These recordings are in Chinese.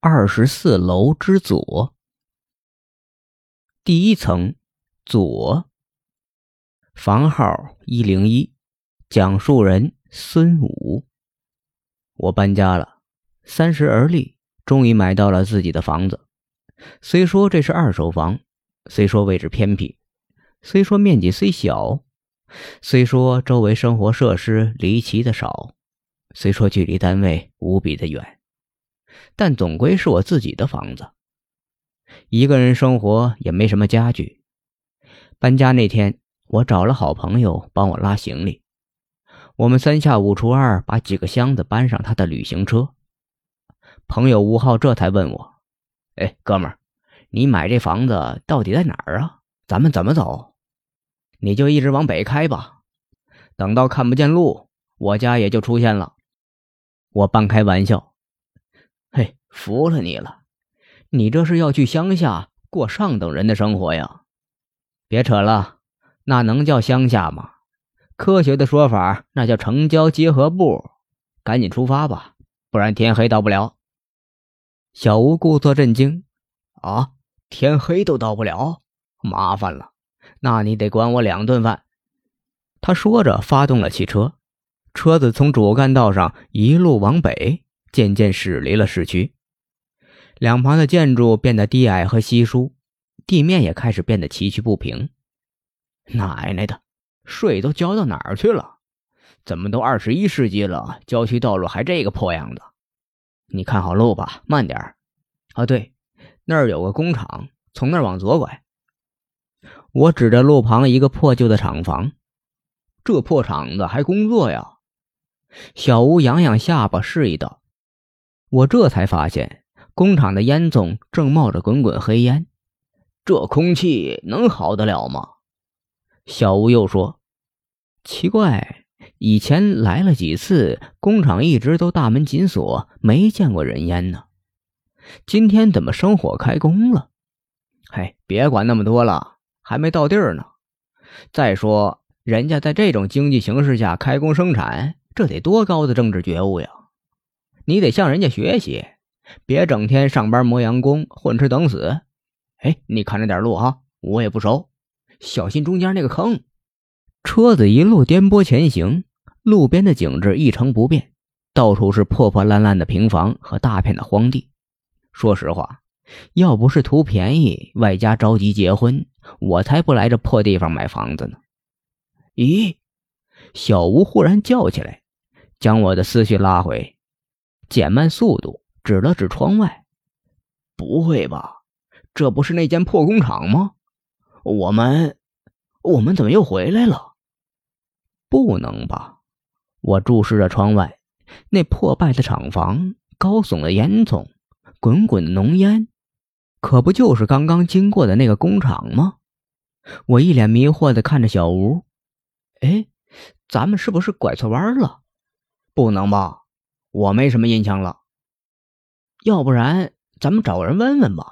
二十四楼之左，第一层左，房号一零一，讲述人孙武。我搬家了，三十而立，终于买到了自己的房子。虽说这是二手房，虽说位置偏僻，虽说面积虽小，虽说周围生活设施离奇的少，虽说距离单位无比的远。但总归是我自己的房子，一个人生活也没什么家具。搬家那天，我找了好朋友帮我拉行李，我们三下五除二把几个箱子搬上他的旅行车。朋友吴浩这才问我：“哎，哥们儿，你买这房子到底在哪儿啊？咱们怎么走？你就一直往北开吧，等到看不见路，我家也就出现了。”我半开玩笑。服了你了！你这是要去乡下过上等人的生活呀？别扯了，那能叫乡下吗？科学的说法，那叫城郊结合部。赶紧出发吧，不然天黑到不了。小吴故作震惊：“啊，天黑都到不了，麻烦了，那你得管我两顿饭。”他说着，发动了汽车，车子从主干道上一路往北。渐渐驶离了市区，两旁的建筑变得低矮和稀疏，地面也开始变得崎岖不平。奶奶的，税都交到哪儿去了？怎么都二十一世纪了，郊区道路还这个破样子？你看好路吧，慢点儿。啊，对，那儿有个工厂，从那儿往左拐。我指着路旁一个破旧的厂房，这破厂子还工作呀？小吴扬扬下巴，示意道。我这才发现，工厂的烟囱正冒着滚滚黑烟，这空气能好得了吗？小吴又说：“奇怪，以前来了几次，工厂一直都大门紧锁，没见过人烟呢。今天怎么生火开工了？嘿，别管那么多了，还没到地儿呢。再说，人家在这种经济形势下开工生产，这得多高的政治觉悟呀！”你得向人家学习，别整天上班磨洋工，混吃等死。哎，你看着点路哈，我也不熟，小心中间那个坑。车子一路颠簸前行，路边的景致一成不变，到处是破破烂烂的平房和大片的荒地。说实话，要不是图便宜，外加着急结婚，我才不来这破地方买房子呢。咦，小吴忽然叫起来，将我的思绪拉回。减慢速度，指了指窗外。不会吧？这不是那间破工厂吗？我们，我们怎么又回来了？不能吧？我注视着窗外，那破败的厂房，高耸的烟囱，滚滚的浓烟，可不就是刚刚经过的那个工厂吗？我一脸迷惑的看着小吴。哎，咱们是不是拐错弯了？不能吧？我没什么印象了，要不然咱们找个人问问吧。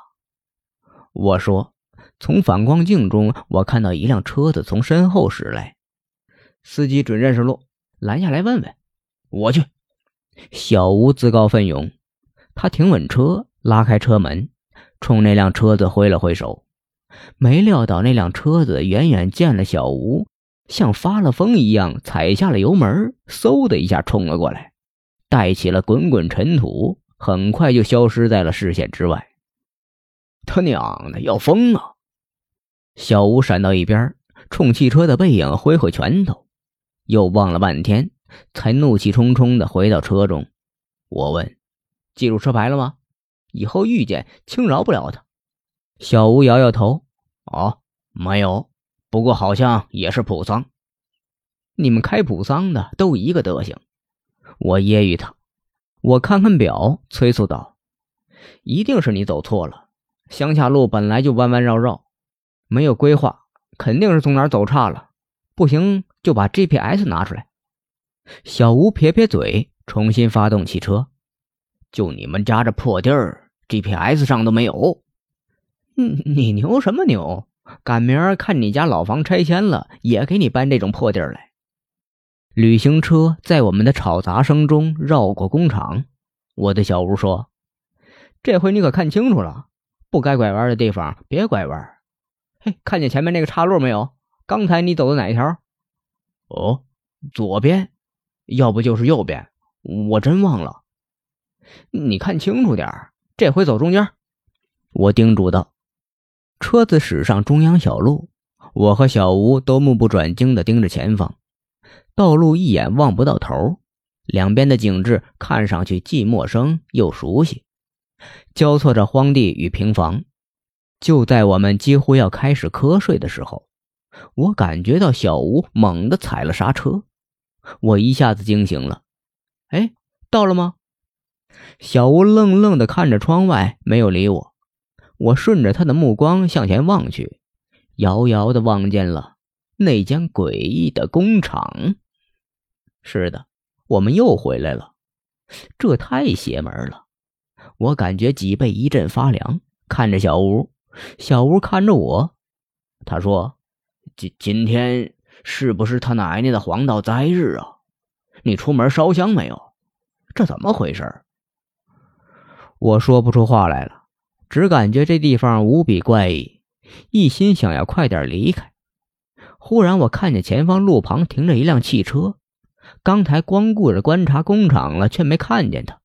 我说，从反光镜中，我看到一辆车子从身后驶来，司机准认识路，拦下来问问。我去。小吴自告奋勇，他停稳车，拉开车门，冲那辆车子挥了挥手。没料到那辆车子远远见了小吴，像发了疯一样踩下了油门，嗖的一下冲了过来。带起了滚滚尘土，很快就消失在了视线之外。他娘的，要疯啊！小吴闪到一边，冲汽车的背影挥挥拳头，又望了半天，才怒气冲冲的回到车中。我问：“记住车牌了吗？以后遇见，轻饶不了他。”小吴摇摇头：“哦，没有。不过好像也是普桑。你们开普桑的都一个德行。”我揶揄他，我看看表，催促道：“一定是你走错了，乡下路本来就弯弯绕绕，没有规划，肯定是从哪儿走岔了。不行，就把 GPS 拿出来。”小吴撇撇嘴，重新发动汽车。就你们家这破地儿，GPS 上都没有。嗯，你牛什么牛？赶明儿看你家老房拆迁了，也给你搬这种破地儿来。旅行车在我们的吵杂声中绕过工厂。我对小吴说：“这回你可看清楚了，不该拐弯的地方别拐弯。嘿，看见前面那个岔路没有？刚才你走的哪一条？哦，左边，要不就是右边，我真忘了。你看清楚点这回走中间。我叮嘱道。车子驶上中央小路，我和小吴都目不转睛地盯着前方，道路一眼望不到头，两边的景致看上去既陌生又熟悉，交错着荒地与平房。就在我们几乎要开始瞌睡的时候，我感觉到小吴猛地踩了刹车，我一下子惊醒了。哎，到了吗？小吴愣愣地看着窗外，没有理我。我顺着他的目光向前望去，遥遥地望见了那间诡异的工厂。是的，我们又回来了，这太邪门了！我感觉脊背一阵发凉，看着小吴。小吴看着我，他说：“今今天是不是他奶奶的黄道灾日啊？你出门烧香没有？这怎么回事？”我说不出话来了，只感觉这地方无比怪异，一心想要快点离开。忽然，我看见前方路旁停着一辆汽车，刚才光顾着观察工厂了，却没看见他。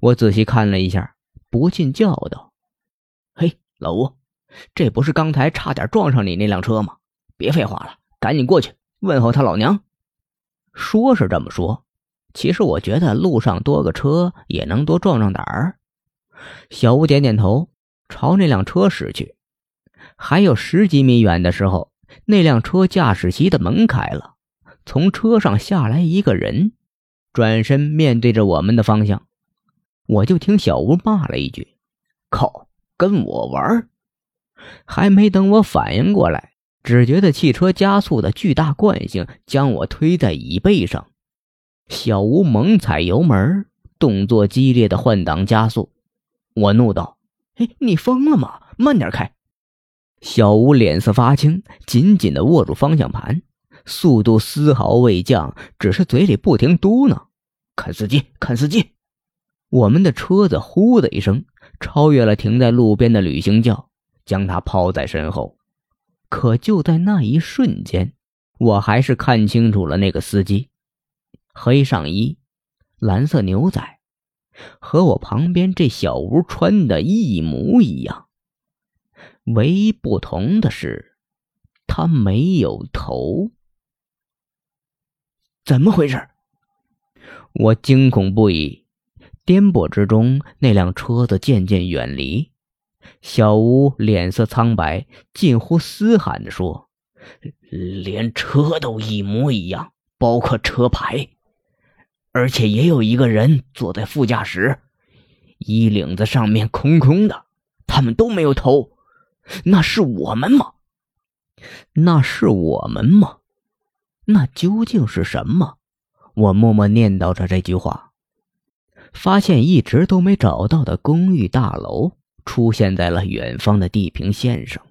我仔细看了一下，不禁叫道：“嘿！”老吴，这不是刚才差点撞上你那辆车吗？别废话了，赶紧过去问候他老娘。说是这么说，其实我觉得路上多个车也能多壮壮胆儿。小吴点点头，朝那辆车驶去。还有十几米远的时候，那辆车驾驶席的门开了，从车上下来一个人，转身面对着我们的方向。我就听小吴骂了一句：“靠！”跟我玩，还没等我反应过来，只觉得汽车加速的巨大惯性将我推在椅背上。小吴猛踩油门，动作激烈的换挡加速。我怒道：“哎，你疯了吗？慢点开！”小吴脸色发青，紧紧的握住方向盘，速度丝毫未降，只是嘴里不停嘟囔：“看司机，看司机！”我们的车子呼的一声。超越了停在路边的旅行轿，将他抛在身后。可就在那一瞬间，我还是看清楚了那个司机：黑上衣，蓝色牛仔，和我旁边这小吴穿的一模一样。唯一不同的是，他没有头。怎么回事？我惊恐不已。颠簸之中，那辆车子渐渐远离。小吴脸色苍白，近乎嘶喊地说：“连车都一模一样，包括车牌，而且也有一个人坐在副驾驶，衣领子上面空空的。他们都没有头，那是我们吗？那是我们吗？那究竟是什么？”我默默念叨着这句话。发现一直都没找到的公寓大楼出现在了远方的地平线上。